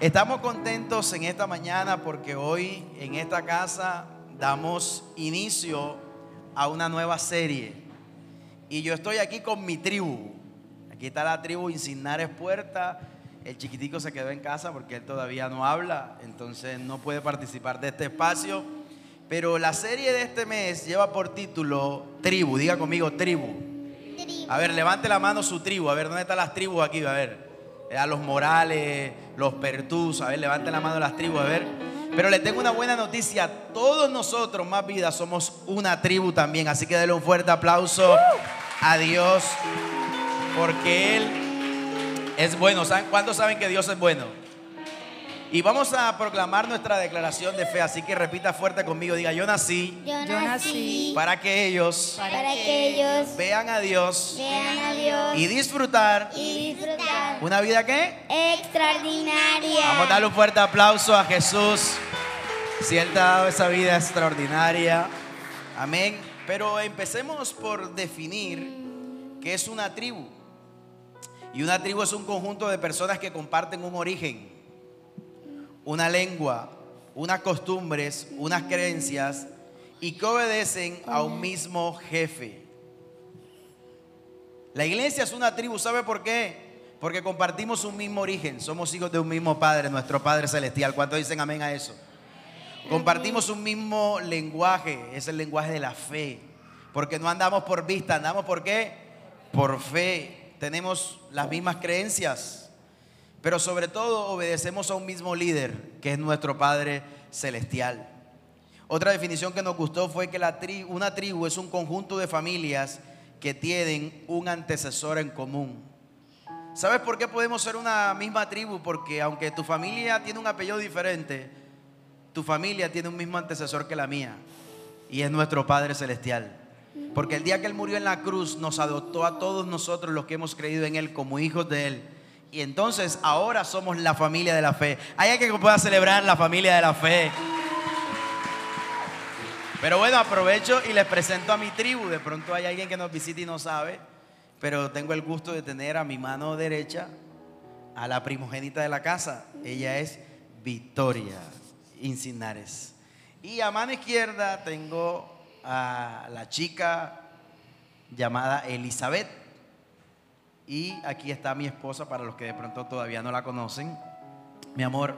Estamos contentos en esta mañana porque hoy en esta casa damos inicio a una nueva serie. Y yo estoy aquí con mi tribu. Aquí está la tribu Insignares Puerta. El chiquitico se quedó en casa porque él todavía no habla, entonces no puede participar de este espacio. Pero la serie de este mes lleva por título Tribu. Diga conmigo, tribu. A ver, levante la mano su tribu. A ver, ¿dónde están las tribus aquí? A ver. A los Morales, los Pertus. A ver, levante la mano las tribus. A ver. Pero le tengo una buena noticia. Todos nosotros, más vida, somos una tribu también. Así que denle un fuerte aplauso a Dios. Porque Él es bueno. ¿Cuántos saben que Dios es bueno? Y vamos a proclamar nuestra declaración de fe. Así que repita fuerte conmigo. Diga, yo nací Yo nací para que ellos para que ellos vean a Dios vean a Dios y disfrutar y disfrutar una vida que extraordinaria. Vamos a darle un fuerte aplauso a Jesús. Si Él te ha dado esa vida extraordinaria. Amén. Pero empecemos por definir qué es una tribu. Y una tribu es un conjunto de personas que comparten un origen, una lengua, unas costumbres, unas creencias y que obedecen a un mismo jefe. La iglesia es una tribu, ¿sabe por qué? Porque compartimos un mismo origen, somos hijos de un mismo Padre, nuestro Padre Celestial. ¿Cuántos dicen amén a eso? Compartimos un mismo lenguaje, es el lenguaje de la fe. Porque no andamos por vista, andamos por qué? Por fe. Tenemos las mismas creencias. Pero sobre todo obedecemos a un mismo líder, que es nuestro Padre Celestial. Otra definición que nos gustó fue que una tribu es un conjunto de familias que tienen un antecesor en común. ¿Sabes por qué podemos ser una misma tribu? Porque aunque tu familia tiene un apellido diferente, tu familia tiene un mismo antecesor que la mía. Y es nuestro Padre Celestial. Porque el día que Él murió en la cruz nos adoptó a todos nosotros los que hemos creído en Él como hijos de Él. Y entonces ahora somos la familia de la fe. Hay alguien que pueda celebrar la familia de la fe. Pero bueno, aprovecho y les presento a mi tribu. De pronto hay alguien que nos visita y no sabe. Pero tengo el gusto de tener a mi mano derecha a la primogénita de la casa. Ella es Victoria Incinares. Y a mano izquierda tengo a la chica llamada Elizabeth. Y aquí está mi esposa para los que de pronto todavía no la conocen. Mi amor,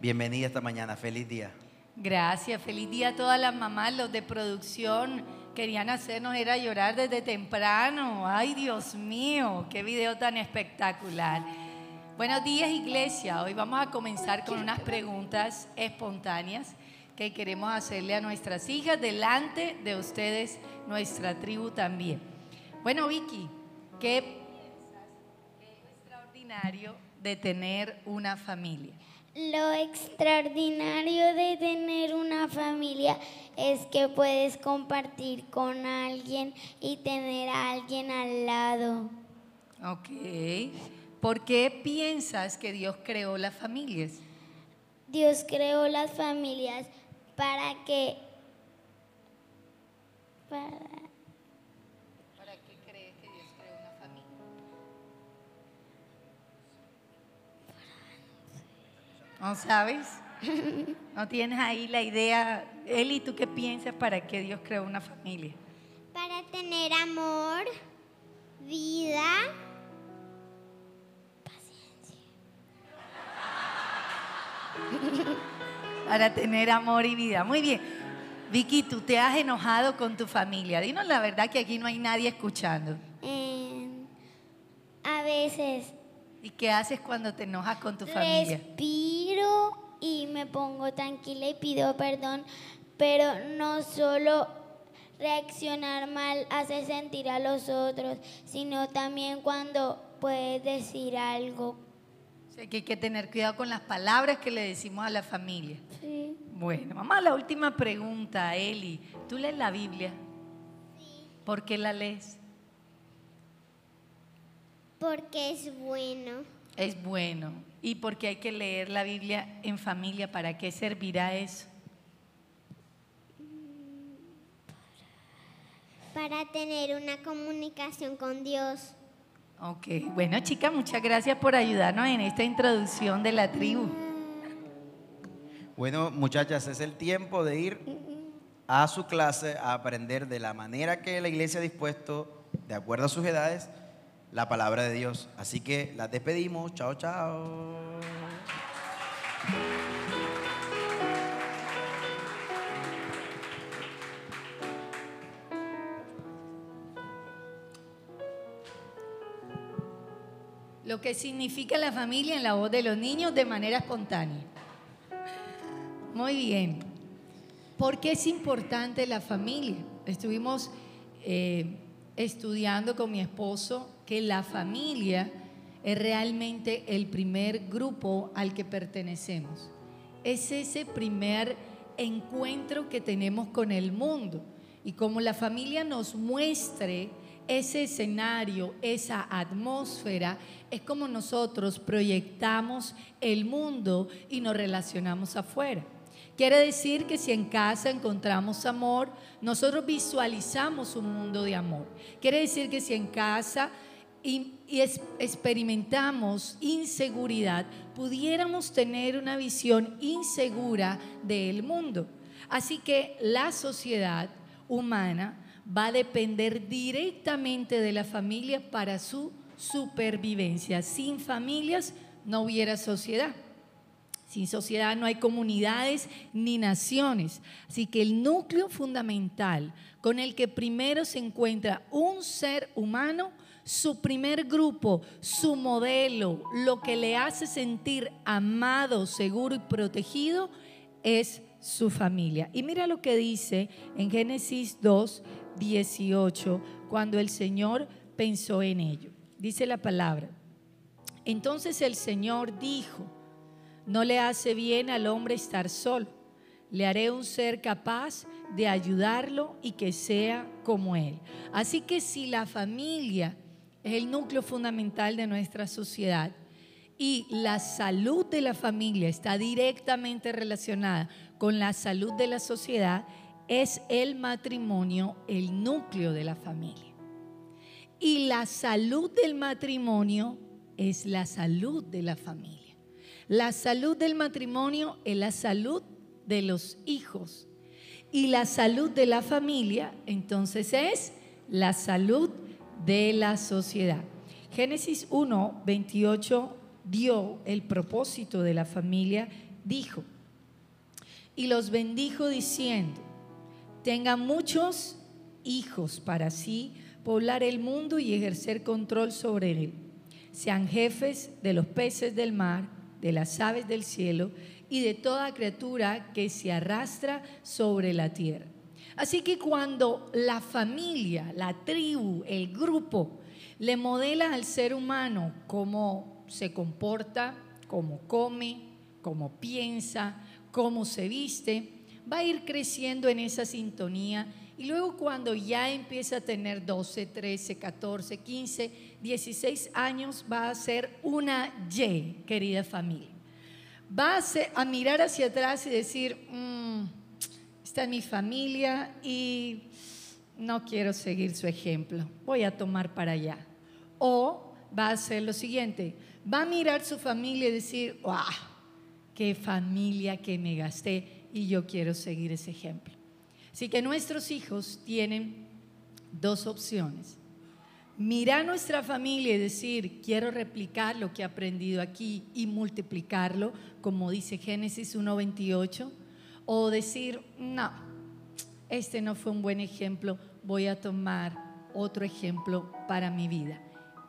bienvenida esta mañana. Feliz día. Gracias, feliz día a todas las mamás, los de producción. Querían hacernos era llorar desde temprano. Ay, Dios mío, qué video tan espectacular. Buenos días, iglesia. Hoy vamos a comenzar con unas preguntas espontáneas que queremos hacerle a nuestras hijas delante de ustedes, nuestra tribu también. Bueno, Vicky, ¿qué extraordinario de tener una familia? Lo extraordinario de tener una familia es que puedes compartir con alguien y tener a alguien al lado. Ok. ¿Por qué piensas que Dios creó las familias? Dios creó las familias para que para ¿No sabes? ¿No tienes ahí la idea? Eli, ¿tú qué piensas para qué Dios creó una familia? para tener amor, vida, Para tener amor y vida. Muy bien. Vicky, tú te has enojado con tu familia. Dinos la verdad que aquí no hay nadie escuchando. eh, a veces ¿Y qué haces cuando te enojas con tu familia? respiro y me pongo tranquila y pido perdón, pero no solo reaccionar mal hace sentir a los otros, sino también cuando puedes decir algo. O sea, que hay que tener cuidado con las palabras que le decimos a la familia. Sí. Bueno, a la última pregunta, Eli. ¿Tú lees la Biblia? Sí. ¿Por qué la lees? Porque es bueno. Es bueno. ¿Y por qué hay que leer la Biblia en familia? ¿Para qué servirá eso? Para tener una comunicación con Dios. Ok, bueno chicas, muchas gracias por ayudarnos en esta introducción de la tribu. Bueno, muchachas, es el tiempo de ir a su clase a aprender de la manera que la iglesia ha dispuesto, de acuerdo a sus edades, la palabra de Dios. Así que las despedimos. Chao, chao. Lo que significa la familia en la voz de los niños de manera espontánea. Muy bien. ¿Por qué es importante la familia? Estuvimos eh, estudiando con mi esposo que la familia es realmente el primer grupo al que pertenecemos. Es ese primer encuentro que tenemos con el mundo. Y como la familia nos muestre ese escenario, esa atmósfera, es como nosotros proyectamos el mundo y nos relacionamos afuera. Quiere decir que si en casa encontramos amor, nosotros visualizamos un mundo de amor. Quiere decir que si en casa experimentamos inseguridad, pudiéramos tener una visión insegura del mundo. Así que la sociedad humana va a depender directamente de la familia para su supervivencia. Sin familias no hubiera sociedad. Sin sociedad no hay comunidades ni naciones. Así que el núcleo fundamental con el que primero se encuentra un ser humano, su primer grupo, su modelo, lo que le hace sentir amado, seguro y protegido, es su familia. Y mira lo que dice en Génesis 2, 18, cuando el Señor pensó en ello. Dice la palabra. Entonces el Señor dijo, no le hace bien al hombre estar solo. Le haré un ser capaz de ayudarlo y que sea como él. Así que si la familia es el núcleo fundamental de nuestra sociedad y la salud de la familia está directamente relacionada con la salud de la sociedad, es el matrimonio el núcleo de la familia. Y la salud del matrimonio es la salud de la familia. La salud del matrimonio es la salud de los hijos. Y la salud de la familia, entonces, es la salud de la sociedad. Génesis 1, 28 dio el propósito de la familia, dijo, y los bendijo diciendo, tengan muchos hijos para sí, poblar el mundo y ejercer control sobre él. Sean jefes de los peces del mar, de las aves del cielo y de toda criatura que se arrastra sobre la tierra. Así que cuando la familia, la tribu, el grupo, le modela al ser humano cómo se comporta, cómo come, cómo piensa, cómo se viste, va a ir creciendo en esa sintonía y luego cuando ya empieza a tener 12, 13, 14, 15, 16 años, va a ser una Y, querida familia. Va a, mirar hacia atrás y decir, mm, esta es mi familia y no quiero seguir su ejemplo, voy a tomar para allá. O va a hacer lo siguiente, va a mirar su familia y decir, ¡wow! ¡Qué familia que me gasté! Y yo quiero seguir ese ejemplo. Así que nuestros hijos tienen dos opciones. Mirar nuestra familia y decir, quiero replicar lo que he aprendido aquí y multiplicarlo, como dice Génesis 1.28, o decir, no, este no fue un buen ejemplo, voy a tomar otro ejemplo para mi vida.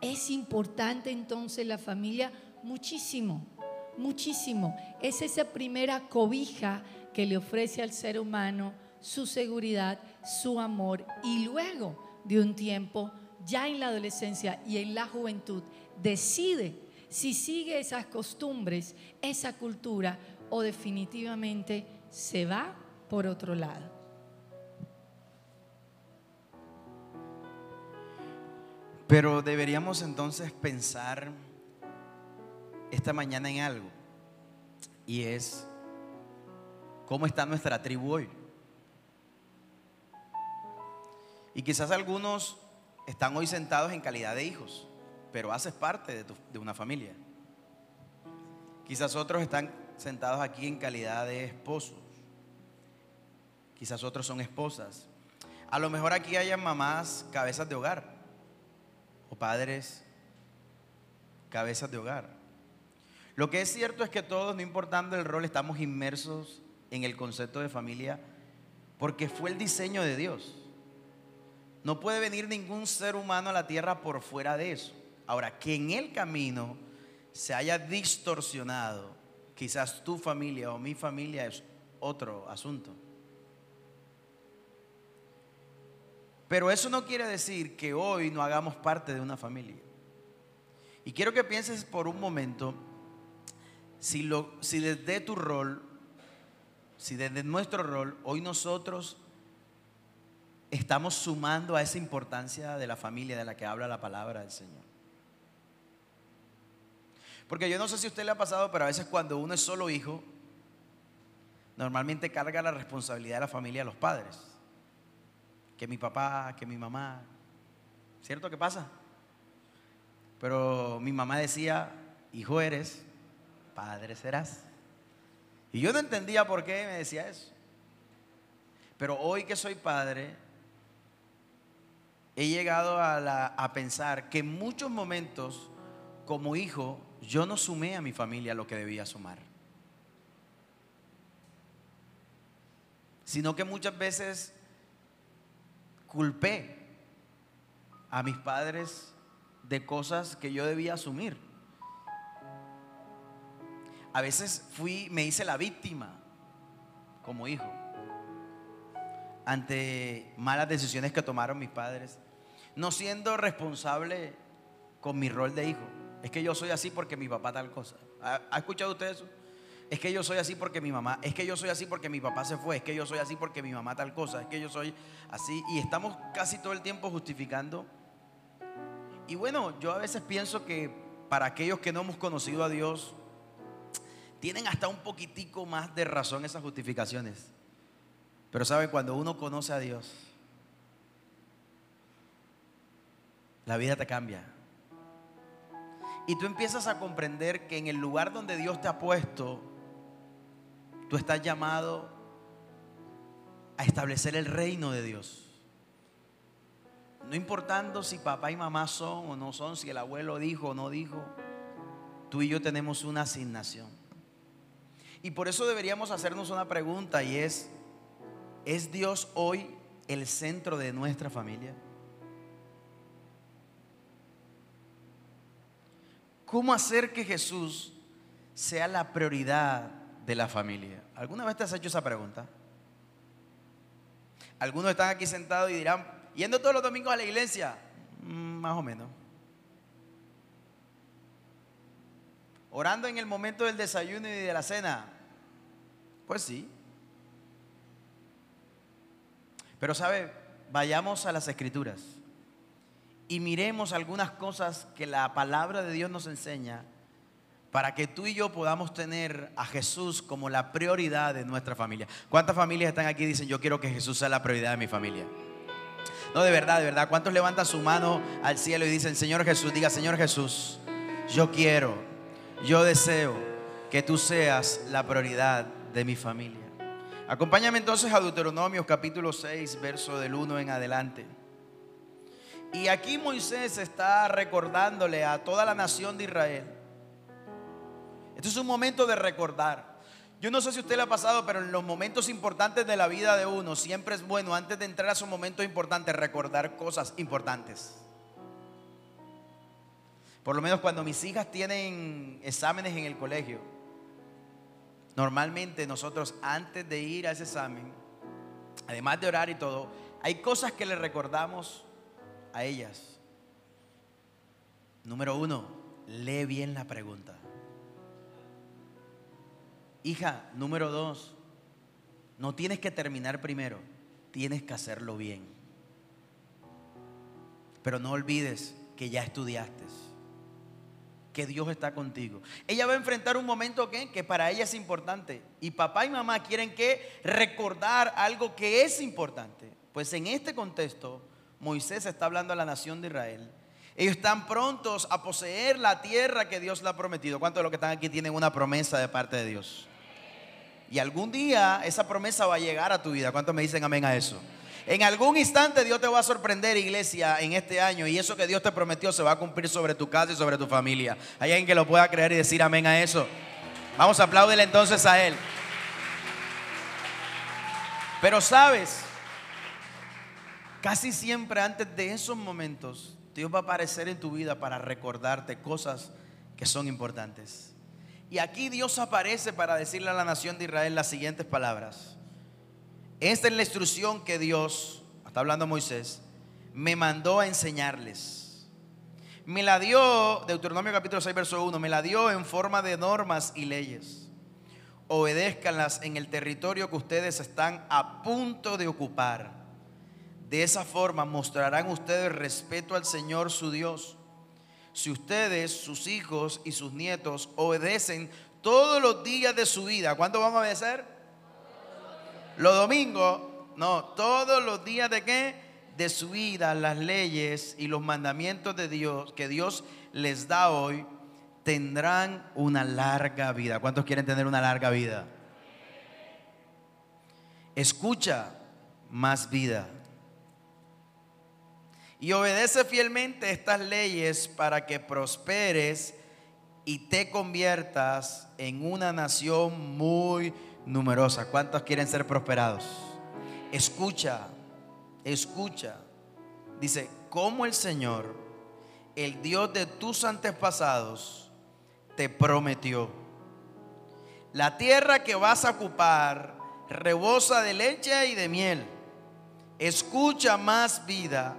Es importante entonces la familia muchísimo, muchísimo. Es esa primera cobija que le ofrece al ser humano su seguridad, su amor y luego de un tiempo, ya en la adolescencia y en la juventud, decide si sigue esas costumbres, esa cultura o definitivamente se va por otro lado. Pero deberíamos entonces pensar esta mañana en algo, y es cómo está nuestra tribu hoy. Y quizás algunos están hoy sentados en calidad de hijos, pero haces parte de, una familia. Quizás otros están sentados aquí en calidad de esposos. Quizás otros son esposas. A lo mejor aquí hayan mamás cabezas de hogar o padres cabezas de hogar. Lo que es cierto es que todos, no importando el rol, estamos inmersos en el concepto de familia porque fue el diseño de Dios. No puede venir ningún ser humano a la tierra por fuera de eso. Ahora, que en el camino se haya distorsionado, quizás tu familia o mi familia es otro asunto. Pero eso no quiere decir que hoy no hagamos parte de una familia. Y quiero que pienses por un momento si, lo, si desde tu rol, si desde nuestro rol, hoy nosotros estamos sumando a esa importancia de la familia de la que habla la palabra del Señor. Porque yo no sé si a usted le ha pasado, pero a veces cuando uno es solo hijo, normalmente carga la responsabilidad de la familia a los padres. Que mi papá, que mi mamá. ¿Cierto que pasa? Pero mi mamá decía, hijo eres, padre serás. Y yo no entendía por qué me decía eso. Pero hoy que soy padre, he llegado a, a, pensar que en muchos momentos, como hijo, yo no sumé a mi familia lo que debía sumar. Sino que muchas veces culpé a mis padres de cosas que yo debía asumir. A veces fui, me hice la víctima como hijo ante malas decisiones que tomaron mis padres, no siendo responsable con mi rol de hijo. Es que yo soy así porque mi papá tal cosa. ¿Ha, escuchado usted eso? Es que yo soy así porque mi mamá, es que yo soy así porque mi papá se fue, es que yo soy así porque mi mamá tal cosa, es que yo soy así. Y estamos casi todo el tiempo justificando. Y bueno, yo a veces pienso que para aquellos que no hemos conocido a Dios, tienen hasta un poquitico más de razón esas justificaciones. Pero saben, cuando uno conoce a Dios, la vida te cambia. Y tú empiezas a comprender que en el lugar donde Dios te ha puesto, tú estás llamado a establecer el reino de Dios. No importando si papá y mamá son o no son, si el abuelo dijo o no dijo, tú y yo tenemos una asignación. Y por eso deberíamos hacernos una pregunta y es, ¿es Dios hoy el centro de nuestra familia? ¿Cómo hacer que Jesús sea la prioridad de la familia? ¿Alguna vez te has hecho esa pregunta? Algunos están aquí sentados y dirán, yendo todos los domingos a la iglesia, mm, más o menos. Orando en el momento del desayuno y de la cena, pues sí. Pero sabe, vayamos a las escrituras y miremos algunas cosas que la palabra de Dios nos enseña para que tú y yo podamos tener a Jesús como la prioridad de nuestra familia. ¿Cuántas familias están aquí y dicen, yo quiero que Jesús sea la prioridad de mi familia? No, de verdad, de verdad. ¿Cuántos levantan su mano al cielo y dicen, Señor Jesús, diga, Señor Jesús, yo quiero, yo deseo que tú seas la prioridad de mi familia? Acompáñame entonces a Deuteronomio capítulo 6, verso del 1 en adelante. Y aquí Moisés está recordándole a toda la nación de Israel. Este es un momento de recordar. Yo no sé si usted le ha pasado, pero en los momentos importantes de la vida de uno siempre es bueno, antes de entrar a esos momentos importantes, recordar cosas importantes. Por lo menos cuando mis hijas tienen exámenes en el colegio, normalmente nosotros antes de ir a ese examen, además de orar y todo, hay cosas que le recordamos a ellas. Número uno, lee bien la pregunta. Hija, número dos, no tienes que terminar primero, tienes que hacerlo bien. Pero no olvides que ya estudiaste, que Dios está contigo. Ella va a enfrentar un momento que, que para ella es importante. Y papá y mamá quieren que recordar algo que es importante. Pues en este contexto, Moisés está hablando a la nación de Israel Ellos están prontos a poseer la tierra que Dios le ha prometido. ¿Cuántos de los que están aquí tienen una promesa de parte de Dios? Y algún día esa promesa va a llegar a tu vida. ¿Cuántos me dicen amén a eso? En algún instante Dios te va a sorprender, iglesia, en este año. Y eso que Dios te prometió se va a cumplir sobre tu casa y sobre tu familia. Hay alguien que lo pueda creer y decir amén a eso. Vamos a entonces a Él. Pero sabes, casi siempre antes de esos momentos, Dios va a aparecer en tu vida para recordarte cosas que son importantes. Y aquí Dios aparece para decirle a la nación de Israel las siguientes palabras. Esta es la instrucción que Dios, está hablando Moisés, me mandó a enseñarles. Me la dio, Deuteronomio capítulo 6, verso 1, me la dio en forma de normas y leyes. Obedézcanlas en el territorio que ustedes están a punto de ocupar. De esa forma mostrarán ustedes respeto al Señor su Dios. Si ustedes, sus hijos y sus nietos obedecen todos los días de su vida, ¿cuánto van a obedecer? Los domingos, no, todos los días de qué? De su vida, las leyes y los mandamientos de Dios que Dios les da hoy, tendrán una larga vida. ¿Cuántos quieren tener una larga vida? Escucha más vida. Y obedece fielmente estas leyes para que prosperes y te conviertas en una nación muy numerosa. ¿Cuántos quieren ser prosperados? Escucha, escucha. Dice, como el Señor, el Dios de tus antepasados, te prometió. La tierra que vas a ocupar rebosa de leche y de miel. Escucha más vida.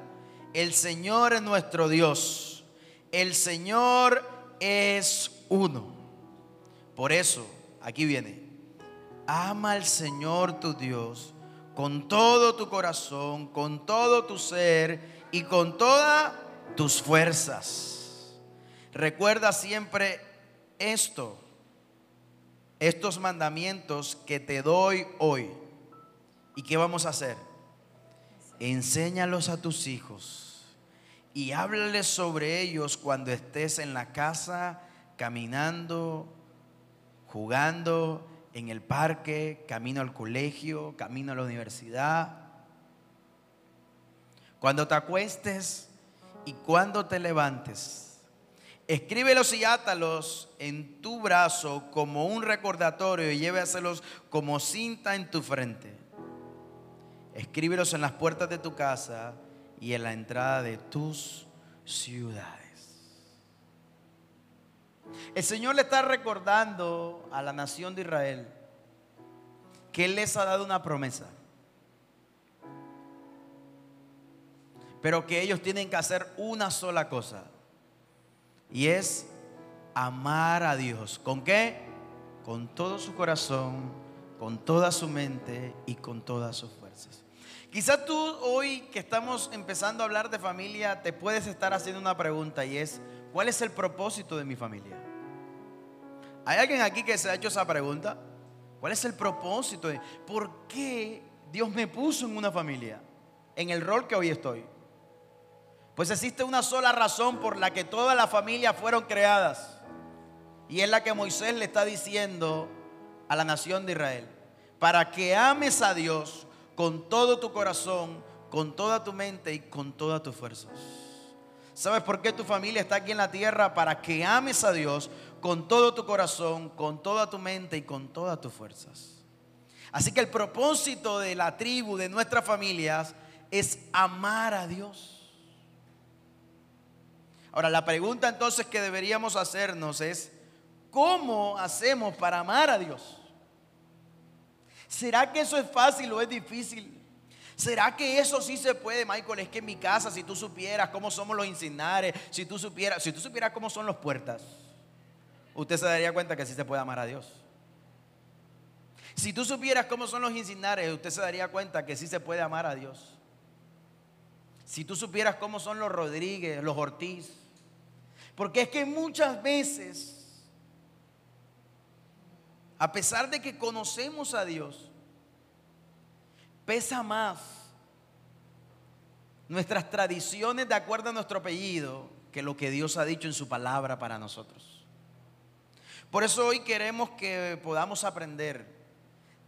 El Señor es nuestro Dios. El Señor es uno. Por eso, aquí viene, ama al Señor tu Dios con todo tu corazón, con todo tu ser y con todas tus fuerzas. Recuerda siempre esto, estos mandamientos que te doy hoy. ¿Y qué vamos a hacer? Enséñalos a tus hijos y háblales sobre ellos cuando estés en la casa, caminando, jugando, en el parque, camino al colegio, camino a la universidad. Cuando te acuestes y cuando te levantes, escríbelos y átalos en tu brazo como un recordatorio y llévaselos como cinta en tu frente. Escríbelos en las puertas de tu casa y en la entrada de tus ciudades. El Señor le está recordando a la nación de Israel que Él les ha dado una promesa. Pero que ellos tienen que hacer una sola cosa. Y es amar a Dios. ¿Con qué? Con todo su corazón, con toda su mente y con todas sus fuerzas. Quizás tú hoy que estamos empezando a hablar de familia, te puedes estar haciendo una pregunta y es, ¿cuál es el propósito de mi familia? ¿Hay alguien aquí que se ha hecho esa pregunta? ¿Cuál es el propósito? ¿Por qué Dios me puso en una familia? En el rol que hoy estoy. Pues existe una sola razón por la que todas las familias fueron creadas. Y es la que Moisés le está diciendo a la nación de Israel. Para que ames a Dios con todo tu corazón, con toda tu mente y con todas tus fuerzas. ¿Sabes por qué tu familia está aquí en la tierra? Para que ames a Dios con todo tu corazón, con toda tu mente y con todas tus fuerzas. Así que el propósito de la tribu, de nuestras familias, es amar a Dios. Ahora, la pregunta entonces que deberíamos hacernos es, ¿cómo hacemos para amar a Dios? ¿Será que eso es fácil o es difícil? ¿Será que eso sí se puede, Michael? Es que en mi casa, si tú supieras cómo somos los insignares, si tú supieras, si tú supieras cómo son los puertas, usted se daría cuenta que sí se puede amar a Dios. Si tú supieras cómo son los insignares, usted se daría cuenta que sí se puede amar a Dios. Si tú supieras cómo son los Rodríguez, los Ortiz. Porque es que muchas veces, a pesar de que conocemos a Dios, pesa más nuestras tradiciones de acuerdo a nuestro apellido que lo que Dios ha dicho en su palabra para nosotros. Por eso hoy queremos que podamos aprender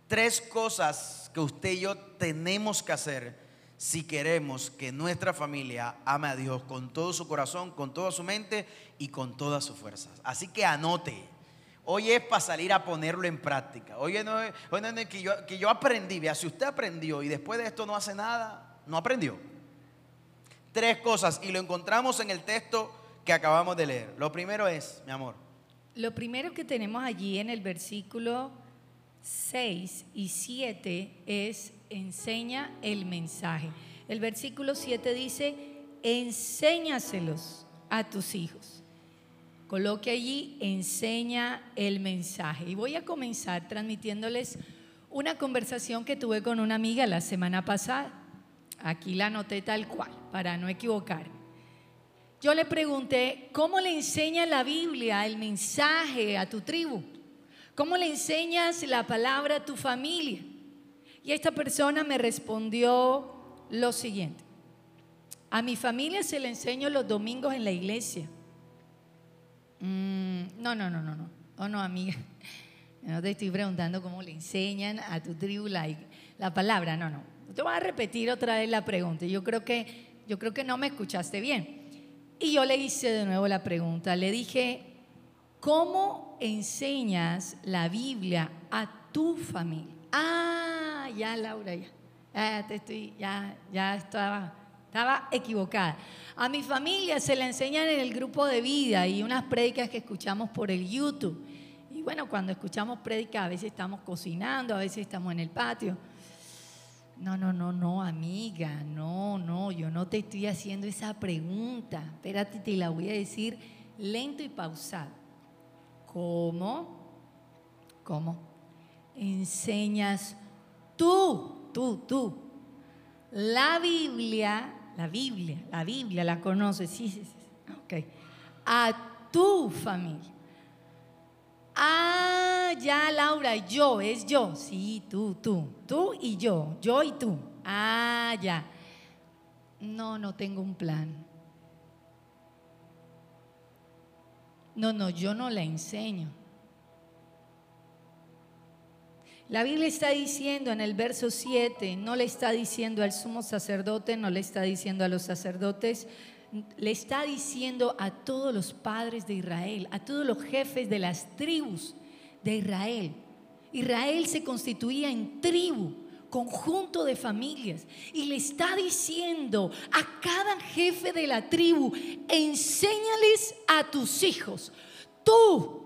tres cosas que usted y yo tenemos que hacer si queremos que nuestra familia ame a Dios con todo su corazón, con toda su mente y con todas sus fuerzas. Así que anote. Hoy es para salir a ponerlo en práctica. Hoy no es, que, yo, que yo aprendí. Vea, si usted aprendió y después de esto no hace nada, no aprendió. Tres cosas y lo encontramos en el texto que acabamos de leer. Lo primero es, mi amor. Lo primero que tenemos allí en el versículo 6 y 7 es enseña el mensaje. El versículo 7 dice, enséñaselos a tus hijos. Coloque allí, enseña el mensaje. Y voy a comenzar transmitiéndoles una conversación que tuve con una amiga la semana pasada. Aquí la anoté tal cual, para no equivocarme. Yo le pregunté, ¿cómo le enseña la Biblia el mensaje a tu tribu? ¿Cómo le enseñas la palabra a tu familia? Y esta persona me respondió lo siguiente. A mi familia se le enseño los domingos en la iglesia. Mm, no, no, no, no, no. Oh, no, amiga. No te estoy preguntando cómo le enseñan a tu tribu la palabra. No, no. Te voy a repetir otra vez la pregunta. Yo creo que, yo creo que no me escuchaste bien. Y yo le hice de nuevo la pregunta. Le dije, ¿cómo enseñas la Biblia a tu familia? Ah, ya Laura, ya. Ya te estoy, ya, ya estaba, estaba equivocada. A mi familia se la enseñan en el grupo de vida y unas prédicas que escuchamos por el YouTube. Y bueno, cuando escuchamos prédicas a veces estamos cocinando, a veces estamos en el patio. No, no, no, no, amiga, no, no, yo no te estoy haciendo esa pregunta. Espérate, te la voy a decir lento y pausado. ¿Cómo? ¿Cómo? Enseñas tú, tú, tú. La Biblia, la Biblia, la Biblia, la conoces, sí, sí, sí. Ok. A tu familia. Ah, ya Laura, yo, es yo. Sí, tú, tú. Tú y yo, yo y tú. Ah, ya. No, no tengo un plan. No, no, yo no la enseño. La Biblia está diciendo en el verso 7, no le está diciendo al sumo sacerdote, no le está diciendo a los sacerdotes, le está diciendo a todos los padres de Israel, a todos los jefes de las tribus de Israel. Israel se constituía en tribu, conjunto de familias, y le está diciendo a cada jefe de la tribu, enséñales a tus hijos, tú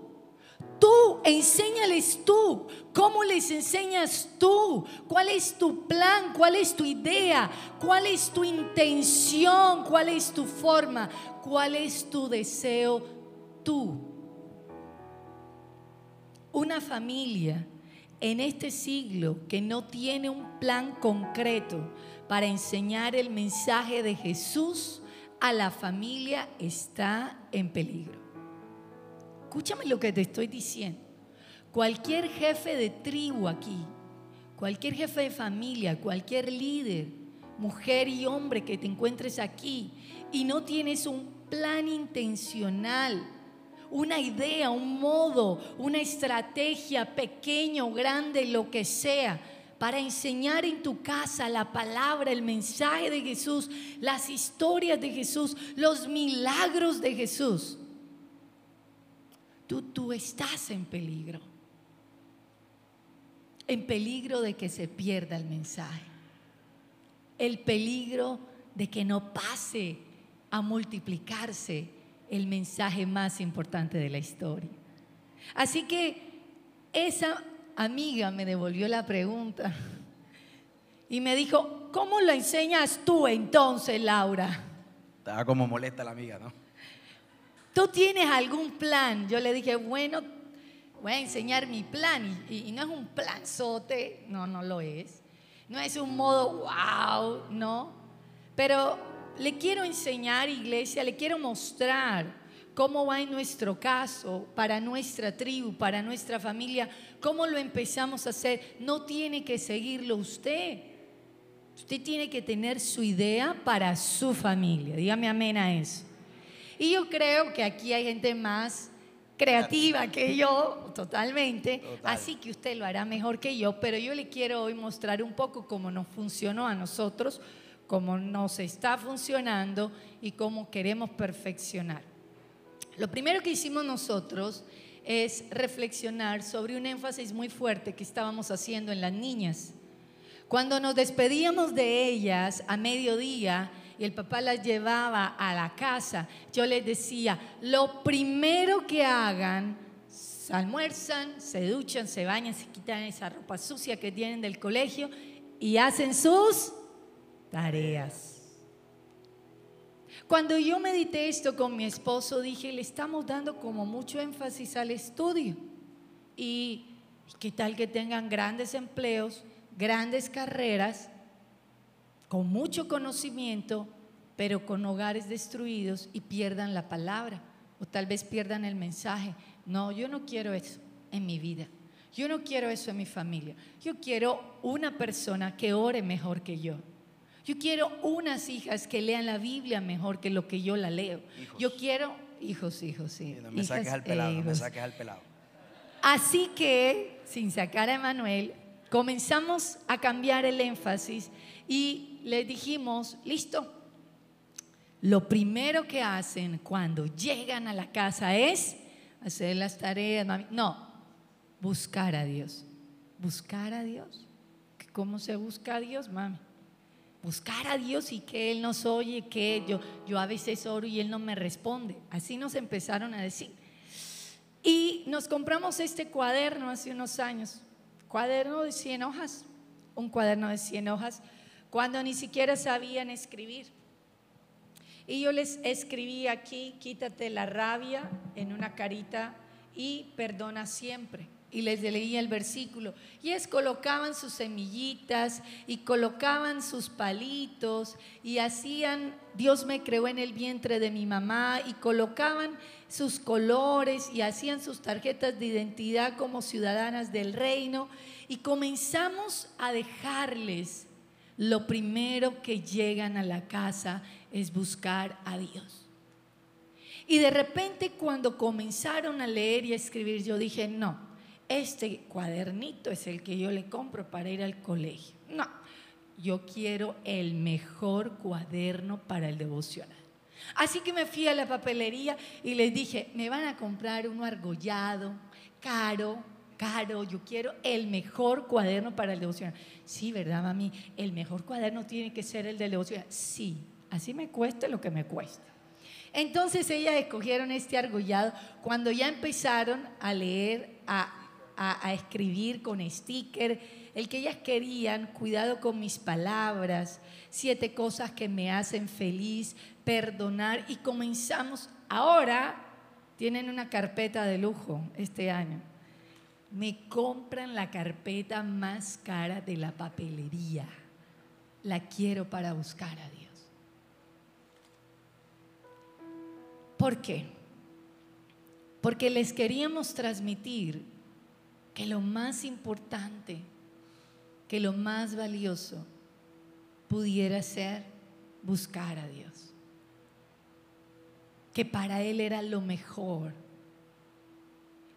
Tú, enséñales tú. ¿Cómo les enseñas tú? ¿Cuál es tu plan? ¿Cuál es tu idea? ¿Cuál es tu intención? ¿Cuál es tu forma? ¿Cuál es tu deseo tú? Una familia en este siglo que no tiene un plan concreto para enseñar el mensaje de Jesús a la familia está en peligro. Escúchame lo que te estoy diciendo. Cualquier jefe de tribu aquí, cualquier jefe de familia, cualquier líder, mujer y hombre que te encuentres aquí y no tienes un plan intencional, una idea, un modo, una estrategia, pequeño, grande, lo que sea, para enseñar en tu casa la palabra, el mensaje de Jesús, las historias de Jesús, los milagros de Jesús tú, estás en peligro. En peligro de que se pierda el mensaje. El peligro de que no pase a multiplicarse el mensaje más importante de la historia. Así que esa amiga me devolvió la pregunta y me dijo, ¿cómo lo enseñas tú entonces, Laura? Estaba como molesta la amiga, ¿no? ¿Tú tienes algún plan? Yo le dije, bueno, voy a enseñar mi plan. Y, no es un planzote, no, no lo es. No es un modo wow, no. Pero le quiero enseñar, iglesia, le quiero mostrar cómo va en nuestro caso, para nuestra tribu, para nuestra familia, cómo lo empezamos a hacer. No tiene que seguirlo usted. Usted tiene que tener su idea para su familia. Dígame amén a eso. Y yo creo que aquí hay gente más creativa que yo, totalmente. Total. Así que usted lo hará mejor que yo, pero yo le quiero hoy mostrar un poco cómo nos funcionó a nosotros, cómo nos está funcionando y cómo queremos perfeccionar. Lo primero que hicimos nosotros es reflexionar sobre un énfasis muy fuerte que estábamos haciendo en las niñas. Cuando nos despedíamos de ellas a mediodía y el papá las llevaba a la casa, yo les decía, lo primero que hagan, se almuerzan, se duchan, se bañan, se quitan esa ropa sucia que tienen del colegio y hacen sus tareas. Cuando yo medité esto con mi esposo, dije, le estamos dando como mucho énfasis al estudio. Y qué tal que tengan grandes empleos, grandes carreras, con mucho conocimiento, pero con hogares destruidos y pierdan la palabra. O tal vez pierdan el mensaje. No, yo no quiero eso en mi vida. Yo no quiero eso en mi familia. Yo quiero una persona que ore mejor que yo. Yo quiero unas hijas que lean la Biblia mejor que lo que yo la leo. Hijos. Yo quiero hijos, hijos, sí. No me Hijas saques al pelado, no me saques al pelado. Así que, sin sacar a Emanuel, comenzamos a cambiar el énfasis y les dijimos, listo, lo primero que hacen cuando llegan a la casa es hacer las tareas, mami. No, buscar a Dios. ¿Buscar a Dios? ¿Cómo se busca a Dios, mami? Buscar a Dios y que Él nos oye, que yo, yo a veces oro y Él no me responde. Así nos empezaron a decir. Y nos compramos este cuaderno hace unos años, cuaderno de 100 hojas, un cuaderno de 100 hojas, cuando ni siquiera sabían escribir. Y yo les escribí aquí, quítate la rabia en una carita y perdona siempre. Y les leía el versículo. Y es colocaban sus semillitas y colocaban sus palitos y hacían, Dios me creó en el vientre de mi mamá y colocaban sus colores y hacían sus tarjetas de identidad como ciudadanas del reino. Y comenzamos a dejarles lo primero que llegan a la casa es buscar a Dios. Y de repente cuando comenzaron a leer y a escribir, yo dije, no, este cuadernito es el que yo le compro para ir al colegio. No, yo quiero el mejor cuaderno para el devocional. Así que me fui a la papelería y les dije, me van a comprar uno argollado, caro, caro, yo quiero el mejor cuaderno para el devocional. Sí, ¿verdad, mami? El mejor cuaderno tiene que ser el del devocional. Sí, así me cueste lo que me cueste. Entonces ellas escogieron este argollado cuando ya empezaron a leer, a escribir con sticker, el que ellas querían, cuidado con mis palabras, siete cosas que me hacen feliz, perdonar y comenzamos. Ahora tienen una carpeta de lujo este año. Me compran la carpeta más cara de la papelería. La quiero para buscar a Dios. ¿Por qué? Porque les queríamos transmitir que lo más importante, que lo más valioso pudiera ser buscar a Dios. Que para Él era lo mejor.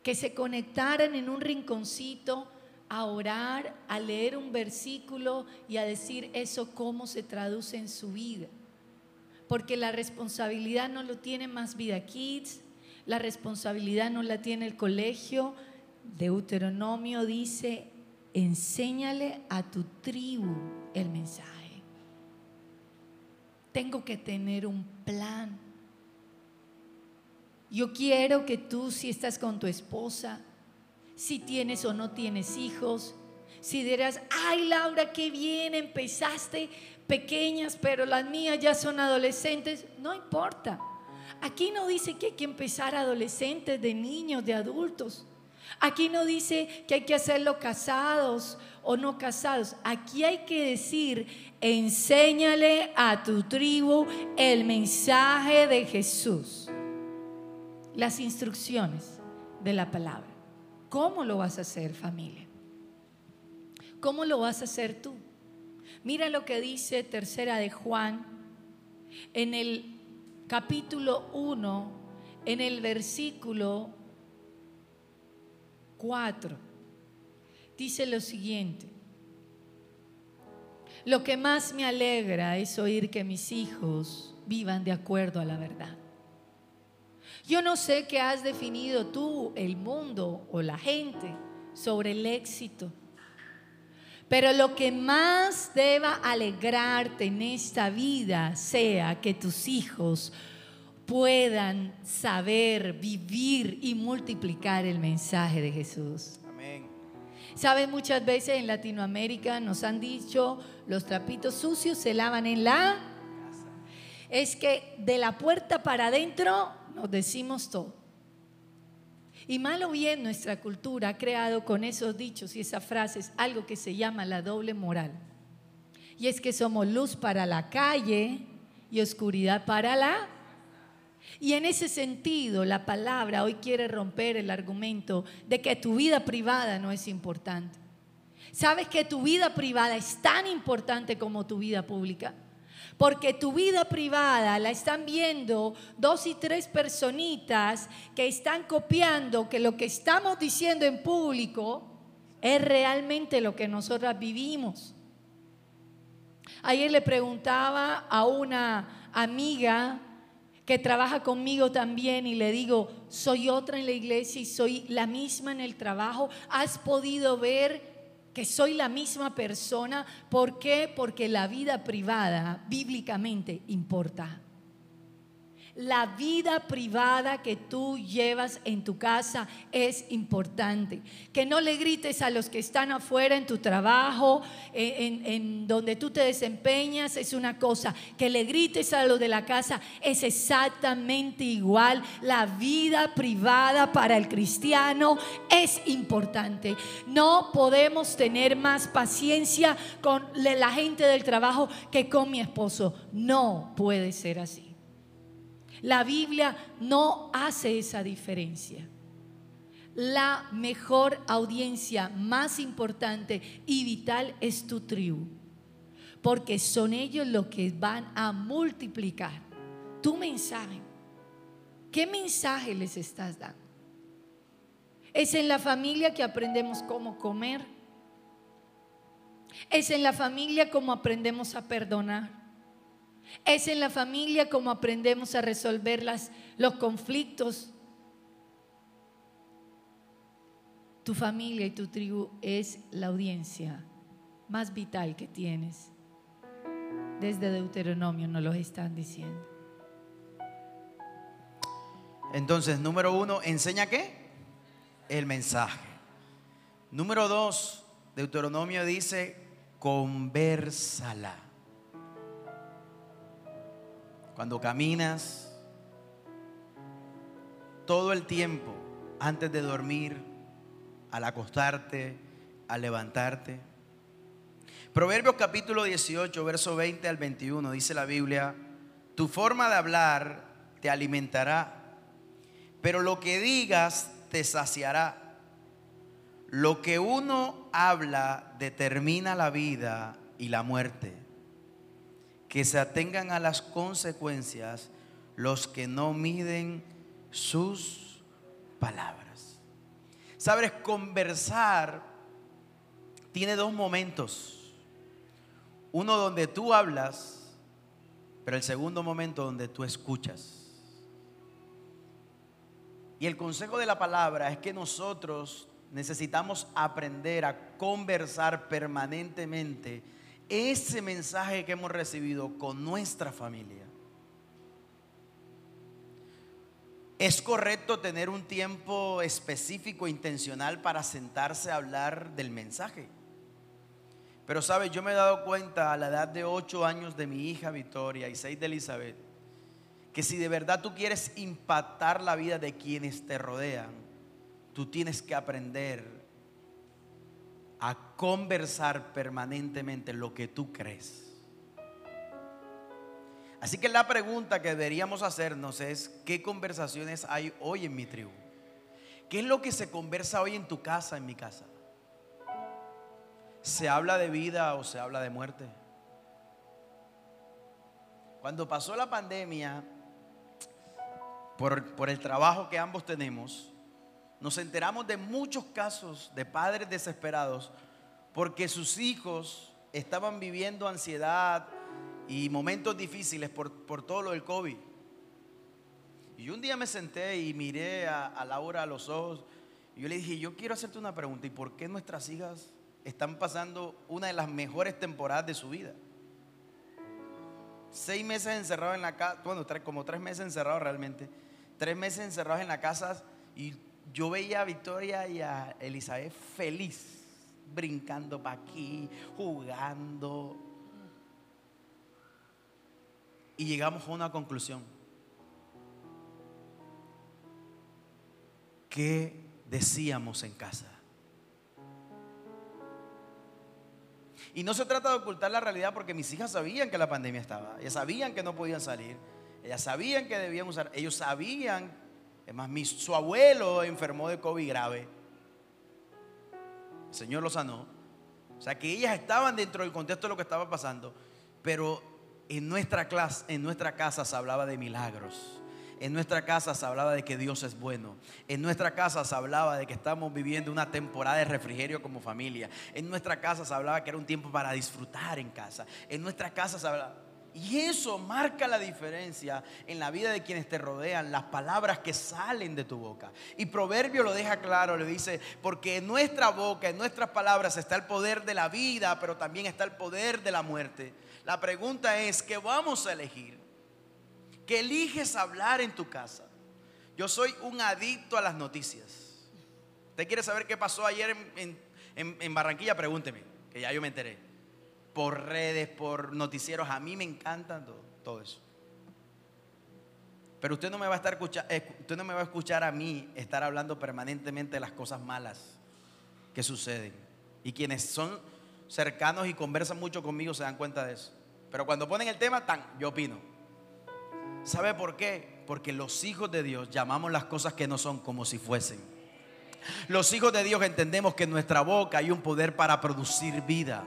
Que se conectaran en un rinconcito a orar, a leer un versículo y a decir eso cómo se traduce en su vida porque la responsabilidad no lo tiene más Vida Kids, la responsabilidad no la tiene el colegio. Deuteronomio dice, enséñale a tu tribu el mensaje. Tengo que tener un plan. Yo quiero que tú, si estás con tu esposa, si tienes o no tienes hijos, si dirás, ay Laura, qué bien, empezaste pequeñas, pero las mías ya son adolescentes, no importa. Aquí no dice que hay que empezar adolescentes, de niños, de adultos. Aquí no dice que hay que hacerlo casados o no casados. Aquí hay que decir, enséñale a tu tribu el mensaje de Jesús. Las instrucciones de la palabra. ¿Cómo lo vas a hacer familia? ¿Cómo lo vas a hacer tú? Mira lo que dice tercera de Juan en el capítulo 1, en el versículo 4, dice lo siguiente. Lo que más me alegra es oír que mis hijos vivan de acuerdo a la verdad. Yo no sé qué has definido tú, el mundo o la gente, sobre el éxito. Pero lo que más deba alegrarte en esta vida sea que tus hijos puedan saber, vivir y multiplicar el mensaje de Jesús. Amén. Saben, muchas veces en Latinoamérica nos han dicho, los trapitos sucios se lavan en la... Es que de la puerta para adentro nos decimos todo. Y mal o bien nuestra cultura ha creado con esos dichos y esas frases algo que se llama la doble moral. Y es que somos luz para la calle y oscuridad para la... Y en ese sentido, la palabra hoy quiere romper el argumento de que tu vida privada no es importante. ¿Sabes que tu vida privada es tan importante como tu vida pública? Porque tu vida privada la están viendo dos y tres personitas que están copiando que lo que estamos diciendo en público es realmente lo que nosotras vivimos. Ayer le preguntaba a una amiga que trabaja conmigo también y le digo, soy otra en la iglesia y soy la misma en el trabajo. ¿Has podido ver que soy la misma persona. ¿Por qué? Porque la vida privada bíblicamente importa la vida privada que tú llevas en tu casa es importante. Que no le grites a los que están afuera en tu trabajo, en, donde tú te desempeñas, es una cosa. Que le grites a los de la casa es exactamente igual. La vida privada para el cristiano es importante. No podemos tener más paciencia con la gente del trabajo que con mi esposo. No puede ser así. La Biblia no hace esa diferencia. La mejor audiencia más importante y vital es tu tribu, porque son ellos los que van a multiplicar tu mensaje. ¿Qué mensaje les estás dando? Es en la familia que aprendemos cómo comer. Es en la familia como aprendemos a perdonar. Es en la familia como aprendemos a resolver los conflictos. Tu familia y tu tribu es la audiencia más vital que tienes. Desde Deuteronomio nos lo están diciendo. Entonces, número uno, ¿enseña qué? El mensaje. Número dos, Deuteronomio dice, conversala. Cuando caminas, todo el tiempo, antes de dormir, al acostarte, al levantarte. Proverbios capítulo 18, verso 20 al 21, dice la Biblia, tu forma de hablar te alimentará, pero lo que digas te saciará. Lo que uno habla determina la vida y la muerte que se atengan a las consecuencias los que no miden sus palabras. Sabes, conversar tiene dos momentos. Uno donde tú hablas, pero el segundo momento donde tú escuchas. Y el consejo de la palabra es que nosotros necesitamos aprender a conversar permanentemente ese mensaje que hemos recibido con nuestra familia. Es correcto tener un tiempo específico, intencional para sentarse a hablar del mensaje. Pero sabes, yo me he dado cuenta a la edad de 8 años de mi hija Victoria y 6 de Elizabeth, que si de verdad tú quieres impactar la vida de quienes te rodean, tú tienes que aprender a conversar permanentemente lo que tú crees. Así que la pregunta que deberíamos hacernos es, ¿qué conversaciones hay hoy en mi tribu? ¿Qué es lo que se conversa hoy en tu casa, en mi casa? ¿Se habla de vida o se habla de muerte? Cuando pasó la pandemia, por, por el trabajo que ambos tenemos, nos enteramos de muchos casos de padres desesperados porque sus hijos estaban viviendo ansiedad y momentos difíciles por, por todo lo del COVID. Y un día me senté y miré a, a Laura a los ojos y yo le dije, yo quiero hacerte una pregunta, ¿y por qué nuestras hijas están pasando una de las mejores temporadas de su vida? Seis meses encerrados en la casa, bueno, como tres meses encerrados realmente, tres meses encerrados en la casa y yo veía a Victoria y a Elizabeth feliz, brincando para aquí, jugando. Y llegamos a una conclusión. ¿Qué decíamos en casa? Y no se trata de ocultar la realidad porque mis hijas sabían que la pandemia estaba. Ellas sabían que no podían salir. Ellas sabían que debían usar. Ellos sabían. Es más, mi, su abuelo enfermó de COVID grave. El Señor lo sanó. O sea que ellas estaban dentro del contexto de lo que estaba pasando. Pero en nuestra, clase, en nuestra casa se hablaba de milagros. En nuestra casa se hablaba de que Dios es bueno. En nuestra casa se hablaba de que estamos viviendo una temporada de refrigerio como familia. En nuestra casa se hablaba que era un tiempo para disfrutar en casa. En nuestra casa se hablaba... Y eso marca la diferencia en la vida de quienes te rodean, las palabras que salen de tu boca. Y Proverbio lo deja claro, le dice, porque en nuestra boca, en nuestras palabras está el poder de la vida, pero también está el poder de la muerte. La pregunta es, ¿qué vamos a elegir? ¿Qué eliges hablar en tu casa? Yo soy un adicto a las noticias. ¿Usted quiere saber qué pasó ayer en, en- Barranquilla? Pregúnteme, que ya yo me enteré. Por redes, por noticieros, a mí me encantan todo, todo eso. Pero usted no me va a estar escuchando, usted no me va a escuchar a mí estar hablando permanentemente de las cosas malas que suceden. Y quienes son cercanos y conversan mucho conmigo se dan cuenta de eso. Pero cuando ponen el tema, tan, yo opino. ¿Sabe por qué? Porque los hijos de Dios llamamos las cosas que no son como si fuesen. Los hijos de Dios entendemos que en nuestra boca hay un poder para producir vida.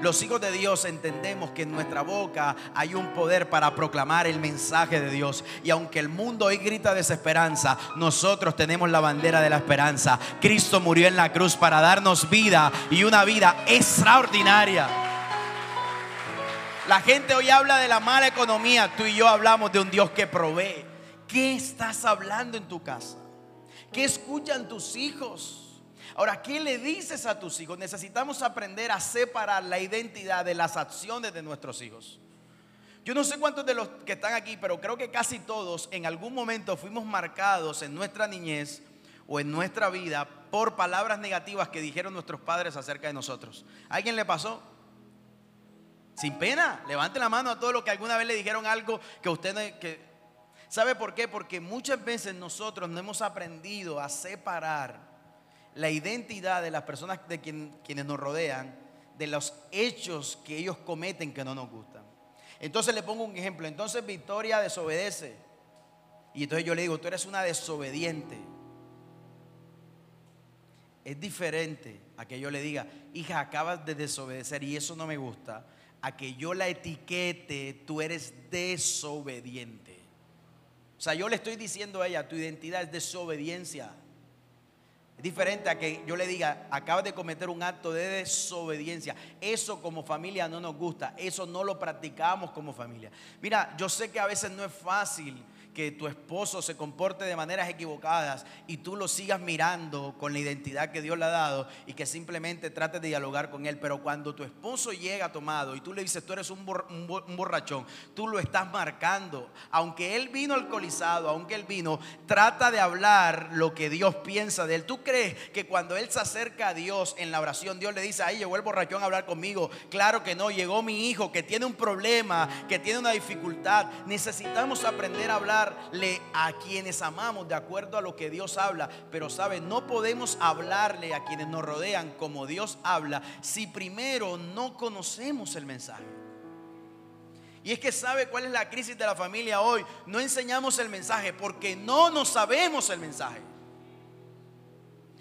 Los hijos de Dios entendemos que en nuestra boca hay un poder para proclamar el mensaje de Dios. Y aunque el mundo hoy grita desesperanza, nosotros tenemos la bandera de la esperanza. Cristo murió en la cruz para darnos vida y una vida extraordinaria. La gente hoy habla de la mala economía. Tú y yo hablamos de un Dios que provee. ¿Qué estás hablando en tu casa? ¿Qué escuchan tus hijos? Ahora, ¿qué le dices a tus hijos? Necesitamos aprender a separar la identidad de las acciones de nuestros hijos. Yo no sé cuántos de los que están aquí, pero creo que casi todos en algún momento fuimos marcados en nuestra niñez o en nuestra vida por palabras negativas que dijeron nuestros padres acerca de nosotros. ¿A alguien le pasó? Sin pena, levante la mano a todos los que alguna vez le dijeron algo que usted que ¿Sabe por qué? Porque muchas veces nosotros no hemos aprendido a separar la identidad de las personas de quien- quienes nos rodean de los hechos que ellos cometen que no nos gustan. Entonces le pongo un ejemplo. Entonces Victoria desobedece. Y entonces yo le digo, tú eres una desobediente. Es diferente a que yo le diga, hija, acabas de desobedecer y eso no me gusta, a que yo la etiquete, tú eres desobediente. O sea, yo le estoy diciendo a ella, tu identidad es desobediencia. Es diferente a que yo le diga, acabas de cometer un acto de desobediencia. Eso como familia no nos gusta, eso no lo practicamos como familia. Mira, yo sé que a veces no es fácil que tu esposo se comporte de maneras equivocadas y tú lo sigas mirando con la identidad que Dios le ha dado y que simplemente trates de dialogar con él. Pero cuando tu esposo llega tomado y tú le dices, tú eres un, bor- un bo- un borrachón, tú lo estás marcando. Aunque él vino alcoholizado, aunque él vino, trata de hablar lo que Dios piensa de él. ¿Tú crees que cuando él se acerca a Dios en la oración, Dios le dice, ahí llegó el borrachón a hablar conmigo? Claro que no, llegó mi hijo que tiene un problema, que tiene una dificultad. Necesitamos aprender a hablarle a quienes amamos de acuerdo a lo que Dios habla. Pero sabe, no podemos hablarle a quienes nos rodean como Dios habla si primero no conocemos el mensaje. Y es que sabe cuál es la crisis de la familia hoy. No enseñamos el mensaje porque no nos sabemos el mensaje.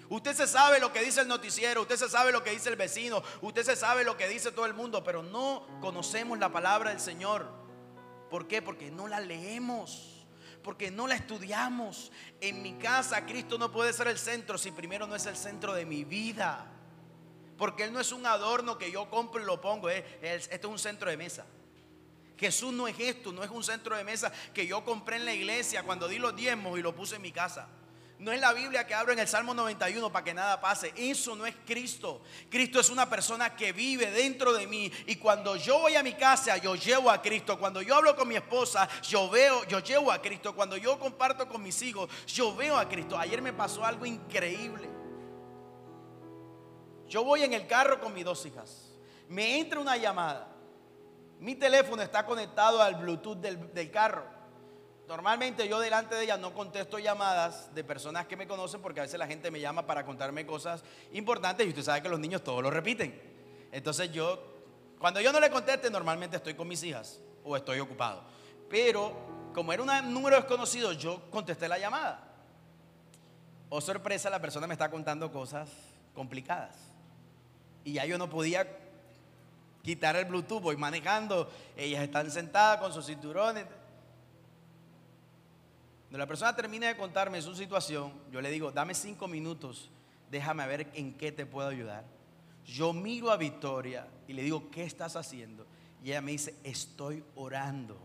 Usted se sabe lo que dice el noticiero, usted se sabe lo que dice el vecino, usted se sabe lo que dice todo el mundo, pero no conocemos la palabra del Señor. ¿Por qué? Porque no la leemos. Porque no la estudiamos. En mi casa Cristo no puede ser el centro si primero no es el centro de mi vida. Porque Él no es un adorno que yo compro y lo pongo. Esto es un centro de mesa. Jesús no es esto, no es un centro de mesa que yo compré en la iglesia cuando di los diezmos y lo puse en mi casa. No es la Biblia que abro en el Salmo 91 para que nada pase. Eso no es Cristo. Cristo es una persona que vive dentro de mí. Y cuando yo voy a mi casa, yo llevo a Cristo. Cuando yo hablo con mi esposa, yo veo, yo llevo a Cristo. Cuando yo comparto con mis hijos, yo veo a Cristo. Ayer me pasó algo increíble. Yo voy en el carro con mis dos hijas. Me entra una llamada. Mi teléfono está conectado al Bluetooth del, del carro. Normalmente yo delante de ella no contesto llamadas de personas que me conocen porque a veces la gente me llama para contarme cosas importantes y usted sabe que los niños todos lo repiten. Entonces yo, cuando yo no le conteste, normalmente estoy con mis hijas o estoy ocupado. Pero como era un número desconocido, yo contesté la llamada. Oh sorpresa, la persona me está contando cosas complicadas. Y ya yo no podía quitar el Bluetooth, voy manejando, ellas están sentadas con sus cinturones. Cuando la persona termina de contarme su situación, yo le digo, dame cinco minutos, déjame ver en qué te puedo ayudar. Yo miro a Victoria y le digo, ¿qué estás haciendo? Y ella me dice, estoy orando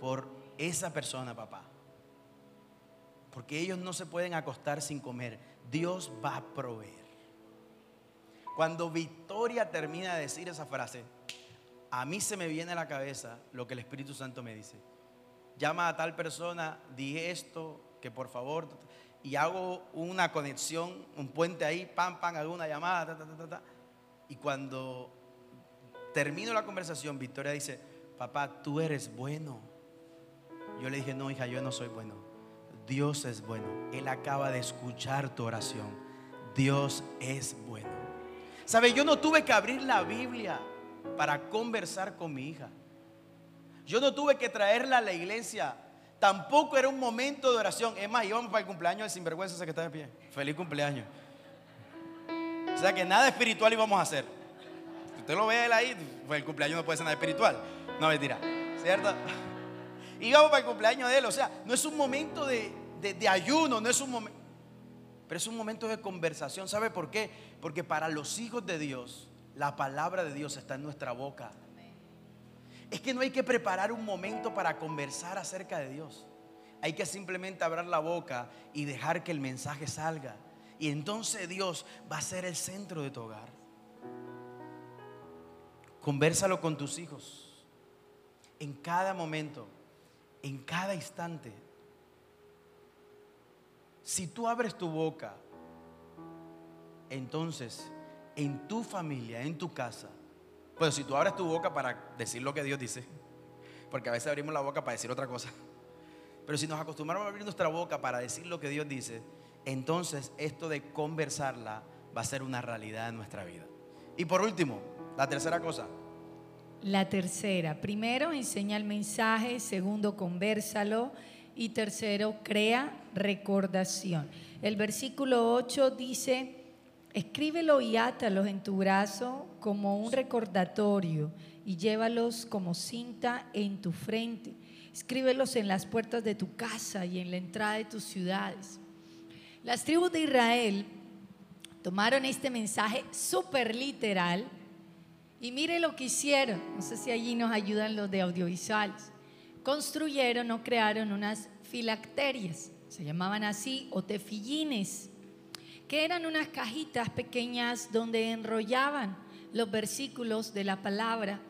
por esa persona, papá. Porque ellos no se pueden acostar sin comer. Dios va a proveer. Cuando Victoria termina de decir esa frase, a mí se me viene a la cabeza lo que el Espíritu Santo me dice llama a tal persona, dije esto, que por favor, y hago una conexión, un puente ahí, pam, pam, hago una llamada, y cuando termino la conversación, Victoria dice, papá, tú eres bueno. Yo le dije, no, hija, yo no soy bueno. Dios es bueno. Él acaba de escuchar tu oración. Dios es bueno. ¿Sabe? Yo no tuve que abrir la Biblia para conversar con mi hija. Yo no tuve que traerla a la iglesia. Tampoco era un momento de oración. Es más, íbamos para el cumpleaños del sinvergüenza que está de pie. Feliz cumpleaños. O sea que nada espiritual íbamos a hacer. usted lo ve él ahí, pues el cumpleaños no puede ser nada espiritual. No, mentira. ¿Cierto? Íbamos para el cumpleaños de él. O sea, no es un momento de, de ayuno, no es un momento. Pero es un momento de conversación. ¿Sabe por qué? Porque para los hijos de Dios, la palabra de Dios está en nuestra boca. Es que no hay que preparar un momento para conversar acerca de Dios. Hay que simplemente abrir la boca y dejar que el mensaje salga. Y entonces Dios va a ser el centro de tu hogar. Conversalo con tus hijos. En cada momento, en cada instante. Si tú abres tu boca, entonces en tu familia, en tu casa, pues si tú abres tu boca para decir lo que Dios dice, porque a veces abrimos la boca para decir otra cosa, pero si nos acostumbramos a abrir nuestra boca para decir lo que Dios dice, entonces esto de conversarla va a ser una realidad en nuestra vida. Y por último, la tercera cosa. La tercera, primero enseña el mensaje, segundo conversalo y tercero crea recordación. El versículo 8 dice, escríbelo y átalos en tu brazo como un recordatorio y llévalos como cinta en tu frente. Escríbelos en las puertas de tu casa y en la entrada de tus ciudades. Las tribus de Israel tomaron este mensaje súper literal y mire lo que hicieron. No sé si allí nos ayudan los de audiovisuales. Construyeron o crearon unas filacterias, se llamaban así, o tefillines, que eran unas cajitas pequeñas donde enrollaban los versículos de la palabra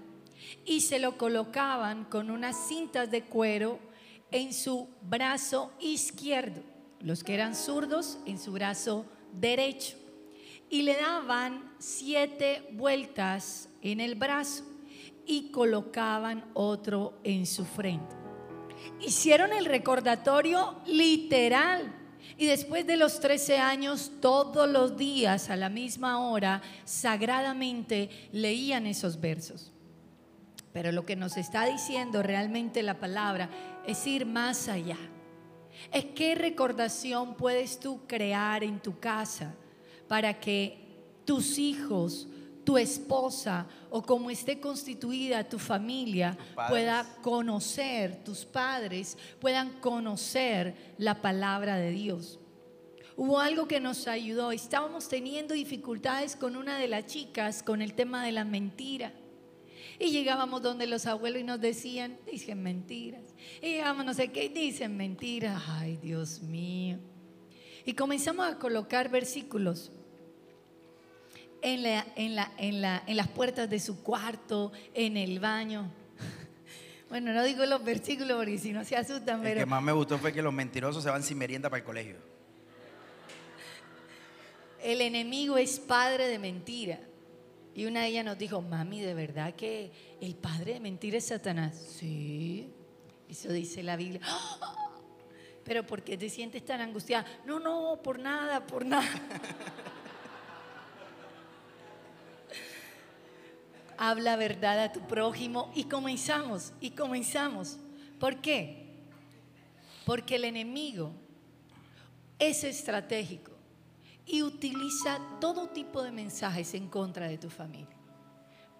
y se lo colocaban con unas cintas de cuero en su brazo izquierdo, los que eran zurdos en su brazo derecho, y le daban siete vueltas en el brazo y colocaban otro en su frente. Hicieron el recordatorio literal y después de los 13 años, todos los días a la misma hora, sagradamente leían esos versos. Pero lo que nos está diciendo realmente la palabra es ir más allá. Es qué recordación puedes tú crear en tu casa para que tus hijos tu esposa o como esté constituida tu familia pueda conocer, tus padres puedan conocer la palabra de Dios. Hubo algo que nos ayudó. Estábamos teniendo dificultades con una de las chicas con el tema de la mentira. Y llegábamos donde los abuelos y nos decían, dicen mentiras. Y llegábamos no sé qué, dicen mentiras. Ay, Dios mío. Y comenzamos a colocar versículos en, la- en la- en la- en las puertas de su cuarto, en el baño. Bueno, no digo los versículos porque si no se asustan, pero... que más me gustó fue que los mentirosos se van sin merienda para el colegio. El enemigo es padre de mentira. Y una de ellas nos dijo, mami, ¿de verdad que el padre de mentira es Satanás? Sí, eso dice la Biblia. ¡Ah! Pero ¿por qué te sientes tan angustiada? No, no, por nada, por nada. Habla verdad a tu prójimo y comenzamos, y comenzamos. ¿Por qué? Porque el enemigo es estratégico y utiliza todo tipo de mensajes en contra de tu familia.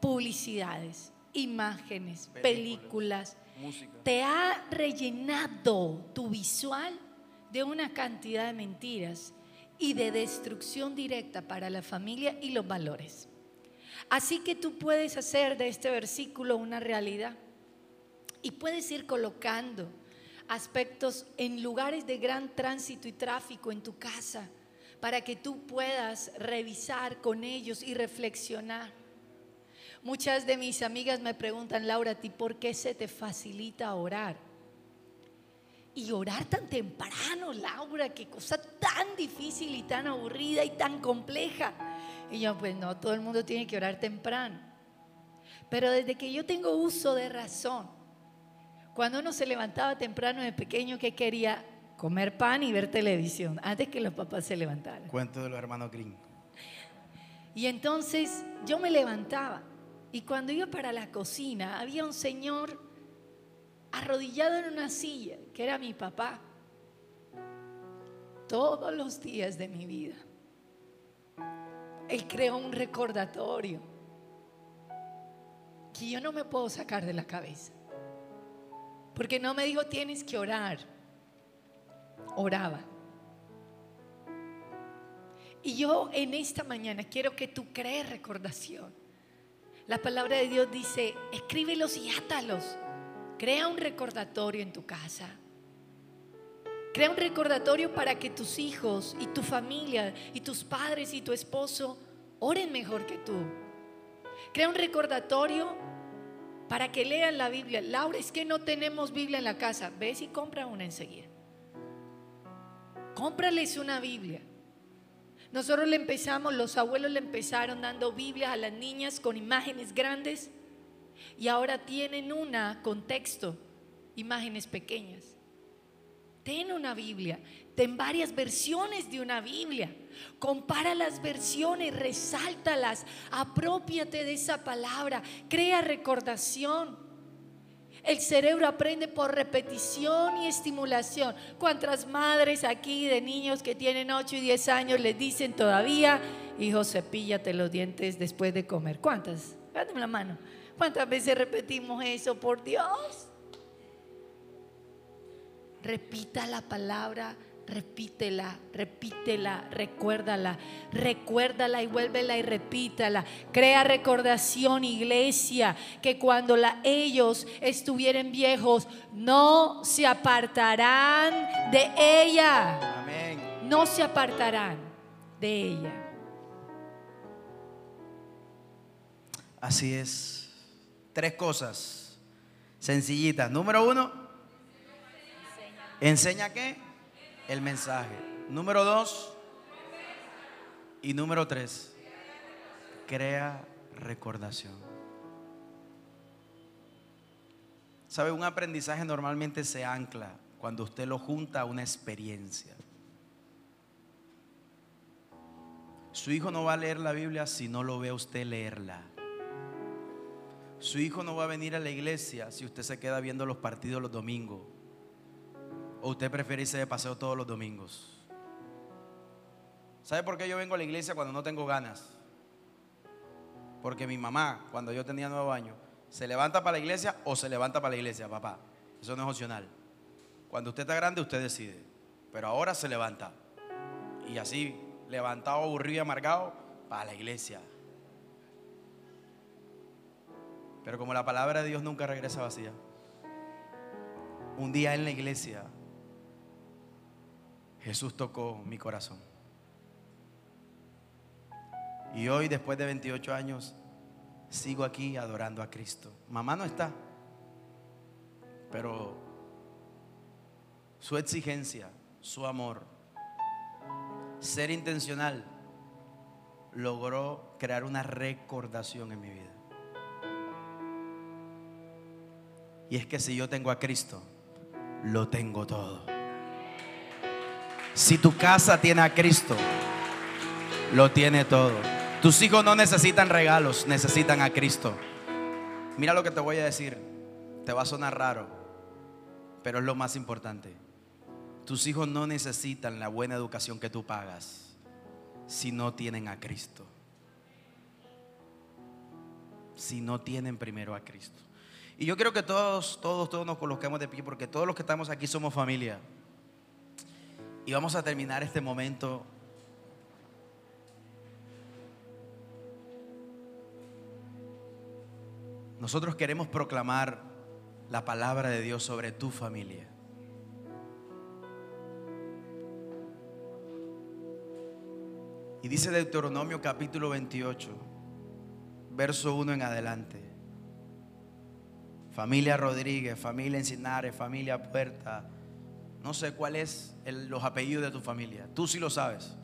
Publicidades, imágenes, películas. Música. Te ha rellenado tu visual de una cantidad de mentiras y de destrucción directa para la familia y los valores. Así que tú puedes hacer de este versículo una realidad y puedes ir colocando aspectos en lugares de gran tránsito y tráfico en tu casa para que tú puedas revisar con ellos y reflexionar. Muchas de mis amigas me preguntan, Laura, ¿a por qué se te facilita orar? Y orar tan temprano, Laura, qué cosa tan difícil y tan aburrida y tan compleja. Y yo, pues no, todo el mundo tiene que orar temprano. Pero desde que yo tengo uso de razón, cuando uno se levantaba temprano de pequeño, ¿qué quería? Comer pan y ver televisión, antes que los papás se levantaran. Cuento de los hermanos Green. Y entonces yo me levantaba y cuando iba para la cocina había un señor arrodillado en una silla, que era mi papá, todos los días de mi vida. Él creó un recordatorio que yo no me puedo sacar de la cabeza. Porque no me dijo tienes que orar. Oraba. Y yo en esta mañana quiero que tú crees recordación. La palabra de Dios dice, escríbelos y átalos. Crea un recordatorio en tu casa. Crea un recordatorio para que tus hijos y tu familia y tus padres y tu esposo oren mejor que tú. Crea un recordatorio para que lean la Biblia. Laura, es que no tenemos Biblia en la casa. Ves y compra una enseguida. Cómprales una Biblia. Nosotros le empezamos, los abuelos le empezaron dando Biblias a las niñas con imágenes grandes y ahora tienen una con texto, imágenes pequeñas. Ten una Biblia, ten varias versiones de una Biblia. Compara las versiones, resáltalas, apropiate de esa palabra, crea recordación. El cerebro aprende por repetición y estimulación. ¿Cuántas madres aquí de niños que tienen 8 y 10 años les dicen todavía, hijo, cepíllate los dientes después de comer? ¿Cuántas? Dame la mano. ¿Cuántas veces repetimos eso? Por Dios. Repita la palabra, repítela, repítela, recuérdala, recuérdala y vuélvela y repítala. Crea recordación, iglesia, que cuando la- ellos estuvieren viejos, no se apartarán de ella. Amén. No se apartarán de ella. Así es. Tres cosas sencillitas. Número uno, enseña qué? El mensaje. Número dos y número tres, crea recordación. ¿Sabe? Un aprendizaje normalmente se ancla cuando usted lo junta a una experiencia. Su hijo no va a leer la Biblia si no lo ve a usted leerla. Su hijo no va a venir a la iglesia si usted se queda viendo los partidos los domingos. O usted prefiere irse de paseo todos los domingos. ¿Sabe por qué yo vengo a la iglesia cuando no tengo ganas? Porque mi mamá, cuando yo tenía nueve años, se levanta para la iglesia o se levanta para la iglesia, papá. Eso no es opcional. Cuando usted está grande, usted decide. Pero ahora se levanta. Y así, levantado, aburrido y amargado, para la iglesia. Pero como la palabra de Dios nunca regresa vacía, un día en la iglesia, Jesús tocó mi corazón. Y hoy, después de 28 años, sigo aquí adorando a Cristo. Mamá no está, pero su exigencia, su amor, ser intencional, logró crear una recordación en mi vida. Y es que si yo tengo a Cristo, lo tengo todo. Si tu casa tiene a Cristo, lo tiene todo. Tus hijos no necesitan regalos, necesitan a Cristo. Mira lo que te voy a decir. Te va a sonar raro, pero es lo más importante. Tus hijos no necesitan la buena educación que tú pagas si no tienen a Cristo. Si no tienen primero a Cristo. Y yo creo que todos, todos, todos nos coloquemos de pie porque todos los que estamos aquí somos familia. Y vamos a terminar este momento. Nosotros queremos proclamar la palabra de Dios sobre tu familia. Y dice Deuteronomio capítulo 28, verso 1 en adelante. Familia Rodríguez, familia Encinares, familia Puerta. No sé cuál es los apellidos de tu familia. Tú sí lo sabes.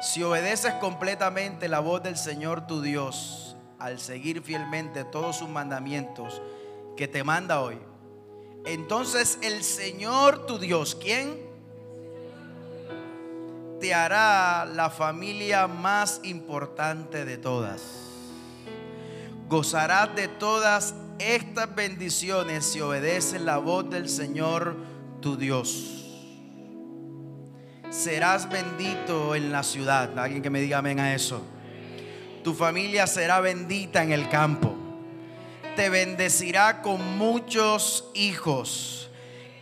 Si obedeces completamente la voz del Señor tu Dios al seguir fielmente todos sus mandamientos que te manda hoy, entonces el Señor tu Dios, ¿quién? Te hará la familia más importante de todas. Gozarás de todas estas bendiciones si obedeces la voz del Señor tu Dios. Serás bendito en la ciudad. Alguien que me diga amén a eso. Tu familia será bendita en el campo. Te bendecirá con muchos hijos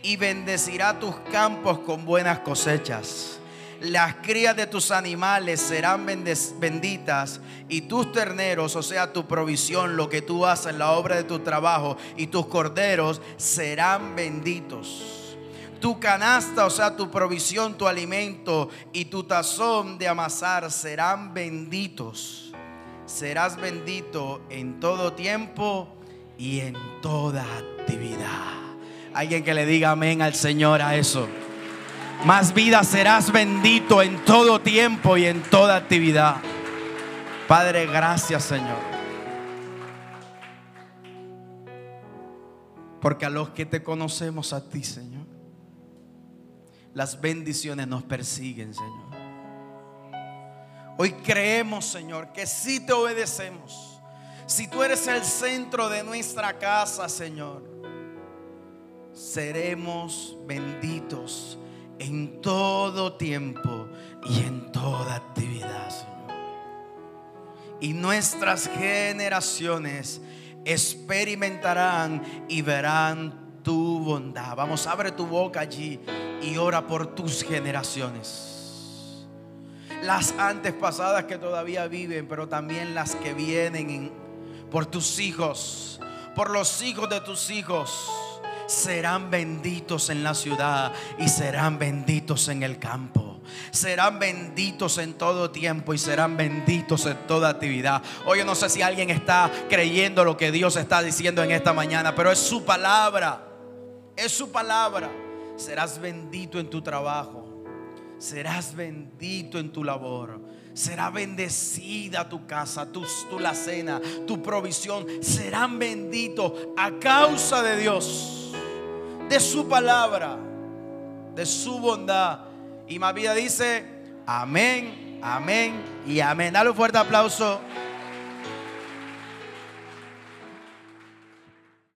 y bendecirá tus campos con buenas cosechas las crías de tus animales serán benditas y tus terneros, o sea, tu provisión, lo que tú haces, la obra de tu trabajo y tus corderos serán benditos. Tu canasta, o sea, tu provisión, tu alimento y tu tazón de amasar serán benditos. Serás bendito en todo tiempo y en toda actividad. Alguien que le diga amén al Señor a eso. Más vida serás bendito en todo tiempo y en toda actividad. Padre, gracias Señor. Porque a los que te conocemos a ti, Señor, las bendiciones nos persiguen, Señor. Hoy creemos, Señor, que si te obedecemos, si tú eres el centro de nuestra casa, Señor, seremos benditos en todo tiempo y en toda actividad, Señor. Y nuestras generaciones experimentarán y verán tu bondad. Vamos, abre tu boca allí y ora por tus generaciones. Las antes pasadas que todavía viven, pero también las que vienen por tus hijos, por los hijos de tus hijos serán benditos en la ciudad y serán benditos en el campo. Serán benditos en todo tiempo y serán benditos en toda actividad. Hoy no sé si alguien está creyendo lo que Dios está diciendo en esta mañana, pero es su palabra. Es su palabra. Serás bendito en tu trabajo. Serás bendito en tu labor. Será bendecida tu casa, tu, tu la cena, tu provisión. Serán benditos a causa de Dios de su palabra, de su bondad. Y más vida dice, amén, amén y amén. Dale un fuerte aplauso